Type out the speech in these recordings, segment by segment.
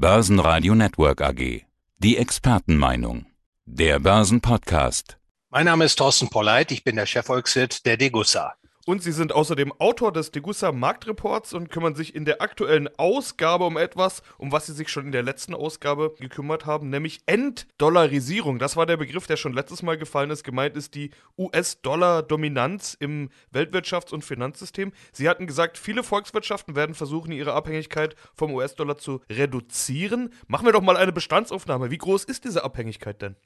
Börsenradio Network AG. Die Expertenmeinung. Der Börsenpodcast. Mein Name ist Thorsten Polleit, ich bin der Chefvolkswirt der Degussa. Und Sie sind außerdem Autor des Degussa Marktreports und kümmern sich in der aktuellen Ausgabe um etwas, um was Sie sich schon in der letzten Ausgabe gekümmert haben, nämlich Enddollarisierung. Das war der Begriff, der schon letztes Mal gefallen ist. Gemeint ist die US-Dollar-Dominanz im Weltwirtschafts- und Finanzsystem. Sie hatten gesagt, viele Volkswirtschaften werden versuchen, ihre Abhängigkeit vom US-Dollar zu reduzieren. Machen wir doch mal eine Bestandsaufnahme. Wie groß ist diese Abhängigkeit denn?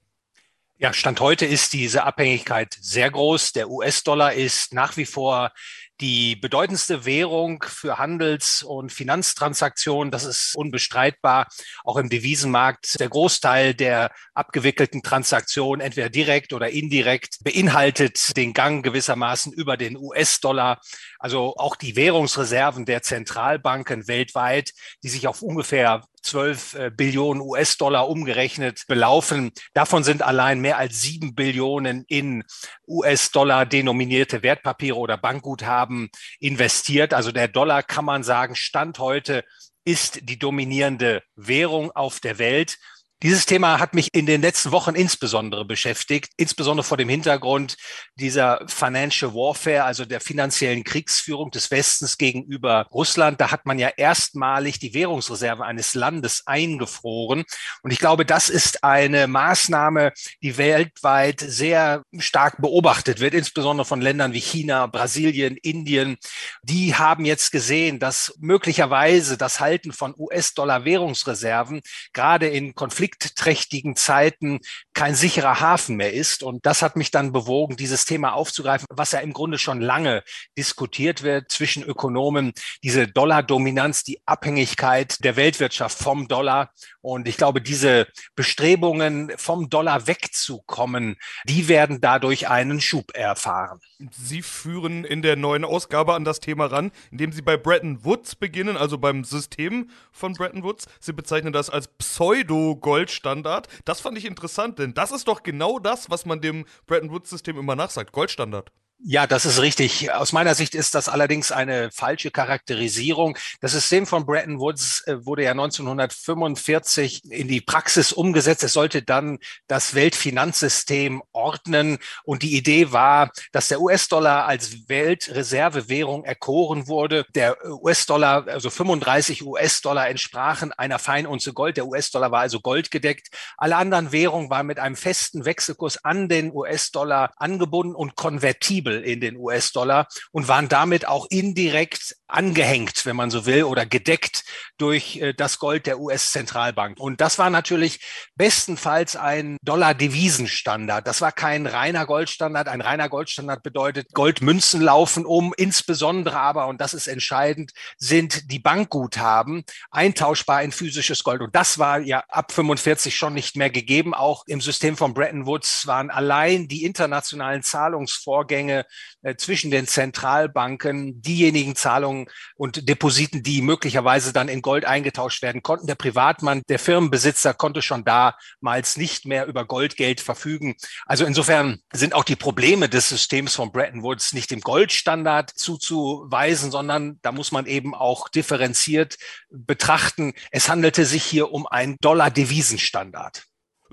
Ja, Stand heute ist diese Abhängigkeit sehr groß. Der US-Dollar ist nach wie vor die bedeutendste Währung für Handels- und Finanztransaktionen. Das ist unbestreitbar. Auch im Devisenmarkt der Großteil der abgewickelten Transaktionen, entweder direkt oder indirekt, beinhaltet den Gang gewissermaßen über den US-Dollar. Also auch die Währungsreserven der Zentralbanken weltweit, die sich auf ungefähr 12 äh, Billionen US-Dollar umgerechnet belaufen. Davon sind allein mehr als sieben Billionen in US-Dollar denominierte Wertpapiere oder Bankguthaben investiert. Also der Dollar kann man sagen, Stand heute ist die dominierende Währung auf der Welt. Dieses Thema hat mich in den letzten Wochen insbesondere beschäftigt, insbesondere vor dem Hintergrund dieser Financial Warfare, also der finanziellen Kriegsführung des Westens gegenüber Russland. Da hat man ja erstmalig die Währungsreserve eines Landes eingefroren. Und ich glaube, das ist eine Maßnahme, die weltweit sehr stark beobachtet wird, insbesondere von Ländern wie China, Brasilien, Indien. Die haben jetzt gesehen, dass möglicherweise das Halten von US-Dollar-Währungsreserven gerade in Konflikten konfliktträchtigen Zeiten kein sicherer Hafen mehr ist. Und das hat mich dann bewogen, dieses Thema aufzugreifen, was ja im Grunde schon lange diskutiert wird zwischen Ökonomen, diese Dollar-Dominanz, die Abhängigkeit der Weltwirtschaft vom Dollar. Und ich glaube, diese Bestrebungen vom Dollar wegzukommen, die werden dadurch einen Schub erfahren. Sie führen in der neuen Ausgabe an das Thema ran, indem Sie bei Bretton Woods beginnen, also beim System von Bretton Woods. Sie bezeichnen das als Pseudo-Gold Goldstandard. Das fand ich interessant, denn das ist doch genau das, was man dem Bretton Woods-System immer nachsagt. Goldstandard. Ja, das ist richtig. Aus meiner Sicht ist das allerdings eine falsche Charakterisierung. Das System von Bretton Woods äh, wurde ja 1945 in die Praxis umgesetzt. Es sollte dann das Weltfinanzsystem ordnen. Und die Idee war, dass der US-Dollar als Weltreservewährung erkoren wurde. Der US-Dollar, also 35 US-Dollar entsprachen einer Feinunze Gold. Der US-Dollar war also goldgedeckt. Alle anderen Währungen waren mit einem festen Wechselkurs an den US-Dollar angebunden und konvertibel flexibel in den US-Dollar und waren damit auch indirekt angehängt, wenn man so will, oder gedeckt durch äh, das Gold der US-Zentralbank. Und das war natürlich bestenfalls ein Dollar-Devisenstandard. Das war kein reiner Goldstandard. Ein reiner Goldstandard bedeutet, Goldmünzen laufen um, insbesondere aber, und das ist entscheidend, sind die Bankguthaben eintauschbar in physisches Gold. Und das war ja ab 45 schon nicht mehr gegeben. Auch im System von Bretton Woods waren allein die internationalen Zahlungsvorgänge äh, zwischen den Zentralbanken diejenigen Zahlungen und Depositen, die möglicherweise dann in Gold eingetauscht werden konnten. Der Privatmann, der Firmenbesitzer konnte schon damals nicht mehr über Goldgeld verfügen. Also insofern sind auch die Probleme des Systems von Bretton Woods nicht dem Goldstandard zuzuweisen, sondern da muss man eben auch differenziert betrachten. Es handelte sich hier um einen Dollar-Devisenstandard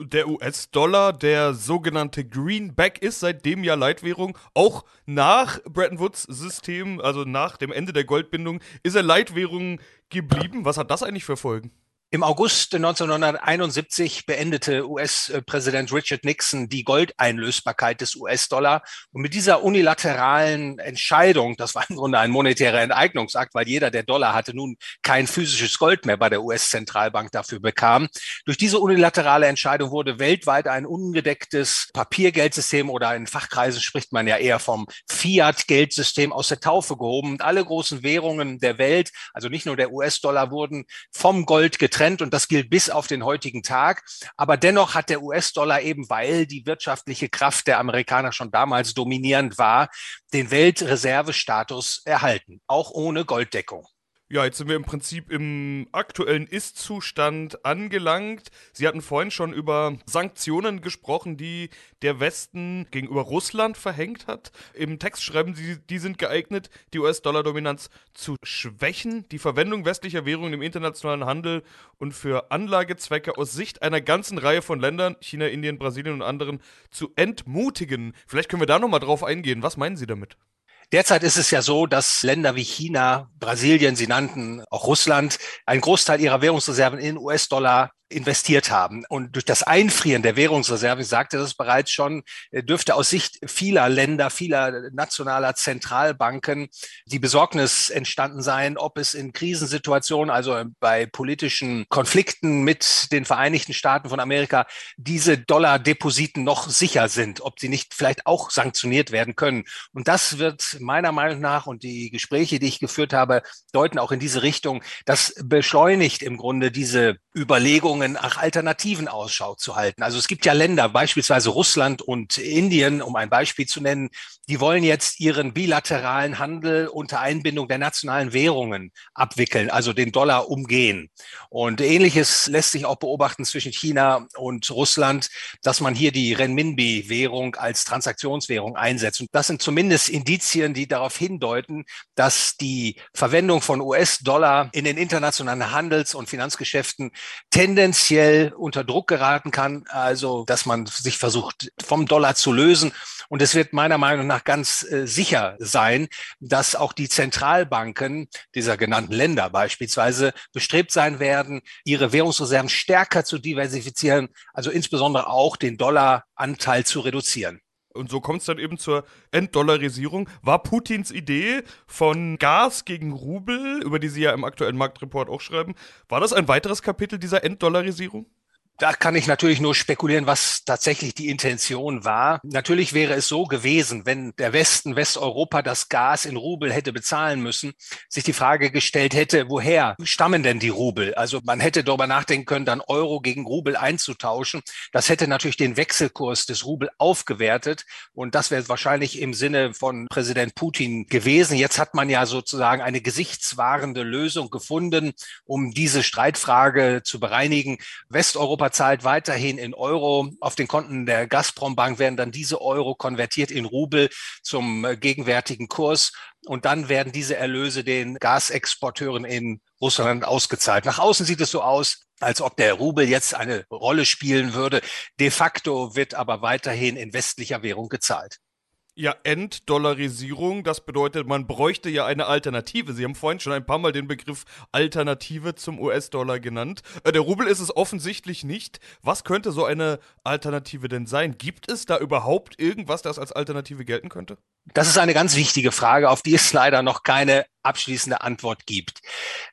der US-Dollar, der sogenannte Greenback ist seitdem ja Leitwährung. Auch nach Bretton Woods System, also nach dem Ende der Goldbindung, ist er Leitwährung geblieben. Was hat das eigentlich für Folgen? Im August 1971 beendete US-Präsident Richard Nixon die Goldeinlösbarkeit des US-Dollar. Und mit dieser unilateralen Entscheidung, das war im Grunde ein monetärer Enteignungsakt, weil jeder, der Dollar hatte, nun kein physisches Gold mehr bei der US-Zentralbank dafür bekam. Durch diese unilaterale Entscheidung wurde weltweit ein ungedecktes Papiergeldsystem oder in Fachkreisen spricht man ja eher vom Fiat-Geldsystem aus der Taufe gehoben. Und alle großen Währungen der Welt, also nicht nur der US-Dollar, wurden vom Gold getrennt getrennt und das gilt bis auf den heutigen Tag. Aber dennoch hat der US-Dollar eben, weil die wirtschaftliche Kraft der Amerikaner schon damals dominierend war, den Weltreservestatus erhalten, auch ohne Golddeckung. Ja, jetzt sind wir im Prinzip im aktuellen Ist-Zustand angelangt. Sie hatten vorhin schon über Sanktionen gesprochen, die der Westen gegenüber Russland verhängt hat. Im Text schreiben Sie, die sind geeignet, die US-Dollar-Dominanz zu schwächen, die Verwendung westlicher Währungen im internationalen Handel und für Anlagezwecke aus Sicht einer ganzen Reihe von Ländern, China, Indien, Brasilien und anderen, zu entmutigen. Vielleicht können wir da nochmal drauf eingehen. Was meinen Sie damit? Derzeit ist es ja so, dass Länder wie China, Brasilien, Sie nannten auch Russland, einen Großteil ihrer Währungsreserven in US-Dollar investiert haben. Und durch das Einfrieren der Währungsreserven, ich sagte das bereits schon, äh, dürfte aus Sicht vieler Länder, vieler nationaler Zentralbanken die Besorgnis entstanden sein, ob es in Krisensituationen, also bei politischen Konflikten mit den Vereinigten Staaten von Amerika, diese Dollar-Depositen noch sicher sind, ob sie nicht vielleicht auch sanktioniert werden können. Und das wird meiner Meinung nach und die Gespräche, die ich geführt habe, deuten auch in diese Richtung. Das beschleunigt im Grunde diese Überlegungen, Überlegungen nach Alternativen Ausschau zu halten. Also es gibt ja Länder, beispielsweise Russland und Indien, um ein Beispiel zu nennen, die wollen jetzt ihren bilateralen Handel unter Einbindung der nationalen Währungen abwickeln, also den Dollar umgehen. Und ähnliches lässt sich auch beobachten zwischen China und Russland, dass man hier die Renminbi-Währung als Transaktionswährung einsetzt. Und das sind zumindest Indizien, die darauf hindeuten, dass die Verwendung von US-Dollar in den internationalen Handels- und Finanzgeschäften tendenziell potenziell unter Druck geraten kann, also dass man sich versucht, vom Dollar zu lösen. Und es wird meiner Meinung nach ganz äh, sicher sein, dass auch die Zentralbanken dieser genannten Länder beispielsweise bestrebt sein werden, ihre Währungsreserven stärker zu diversifizieren, also insbesondere auch den Dollaranteil zu reduzieren. Und so kommt es dann eben zur Entdollarisierung. War Putins Idee von Gas gegen Rubel, über die Sie ja im aktuellen Marktreport auch schreiben, war das ein weiteres Kapitel dieser Entdollarisierung? Da kann ich natürlich nur spekulieren, was tatsächlich die Intention war. Natürlich wäre es so gewesen, wenn der Westen, Westeuropa das Gas in Rubel hätte bezahlen müssen, sich die Frage gestellt hätte, woher stammen denn die Rubel? Also man hätte darüber nachdenken können, dann Euro gegen Rubel einzutauschen. Das hätte natürlich den Wechselkurs des Rubel aufgewertet und das wäre wahrscheinlich im Sinne von Präsident Putin gewesen. Jetzt hat man ja sozusagen eine gesichtswahrende Lösung gefunden, um diese Streitfrage zu bereinigen. Westeuropa zahlt weiterhin in Euro. Auf den Konten der Gazprom-Bank werden dann diese Euro konvertiert in Rubel zum äh, gegenwärtigen Kurs. Und dann werden diese Erlöse den Gasexporteuren in Russland ausgezahlt. Nach außen sieht es so aus, als ob der Rubel jetzt eine Rolle spielen würde. De facto wird aber weiterhin in westlicher Währung gezahlt. Ja, Entdollarisierung, das bedeutet, man bräuchte ja eine Alternative. Sie haben vorhin schon ein paar Mal den Begriff Alternative zum US-Dollar genannt. Äh, der Rubel ist es offensichtlich nicht. Was könnte so eine Alternative denn sein? Gibt es da überhaupt irgendwas, das als Alternative gelten könnte? Das ist eine ganz wichtige Frage, auf die es leider noch keine abschließende Antwort gibt.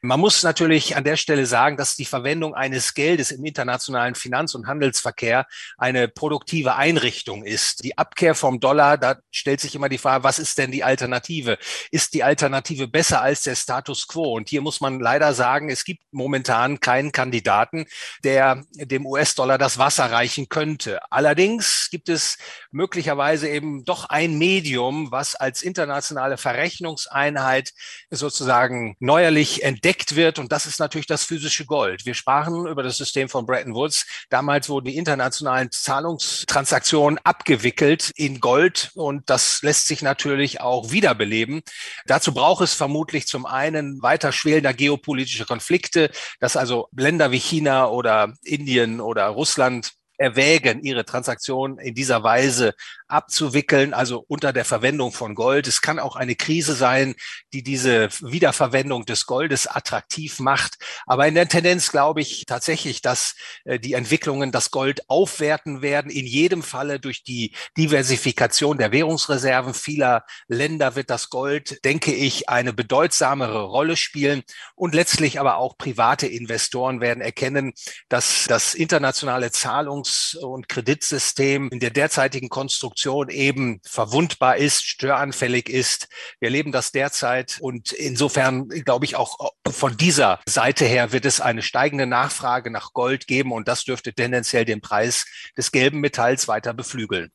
Man muss natürlich an der Stelle sagen, dass die Verwendung eines Geldes im internationalen Finanz- und Handelsverkehr eine produktive Einrichtung ist. Die Abkehr vom Dollar, da stellt sich immer die Frage, was ist denn die Alternative? Ist die Alternative besser als der Status quo? Und hier muss man leider sagen, es gibt momentan keinen Kandidaten, der dem US-Dollar das Wasser reichen könnte. Allerdings gibt es möglicherweise eben doch ein Medium, was als internationale Verrechnungseinheit sozusagen neuerlich entdeckt wird. Und das ist natürlich das physische Gold. Wir sprachen über das System von Bretton Woods. Damals wurden die internationalen Zahlungstransaktionen abgewickelt in Gold. Und das lässt sich natürlich auch wiederbeleben. Dazu braucht es vermutlich zum einen weiter schwelender geopolitische Konflikte, dass also Länder wie China oder Indien oder Russland erwägen, ihre Transaktionen in dieser Weise abzuwickeln, also unter der Verwendung von Gold. Es kann auch eine Krise sein, die diese Wiederverwendung des Goldes attraktiv macht. Aber in der Tendenz glaube ich tatsächlich, dass äh, die Entwicklungen das Gold aufwerten werden. In jedem Falle durch die Diversifikation der Währungsreserven vieler Länder wird das Gold, denke ich, eine bedeutsamere Rolle spielen. Und letztlich aber auch private Investoren werden erkennen, dass das internationale Zahlungs- und Kreditsystem in der derzeitigen Konstruktion Produktion eben verwundbar ist, störanfällig ist. Wir erleben das derzeit und insofern glaube ich auch von dieser Seite her wird es eine steigende Nachfrage nach Gold geben und das dürfte tendenziell den Preis des gelben Metalls weiter beflügeln.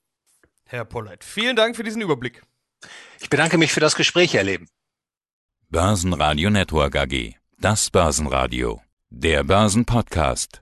Herr Polleit, vielen Dank für diesen Überblick. Ich bedanke mich für das Gespräch, Herr Leben. Börsenradio Network AG. Das Börsenradio. Der Börsenpodcast.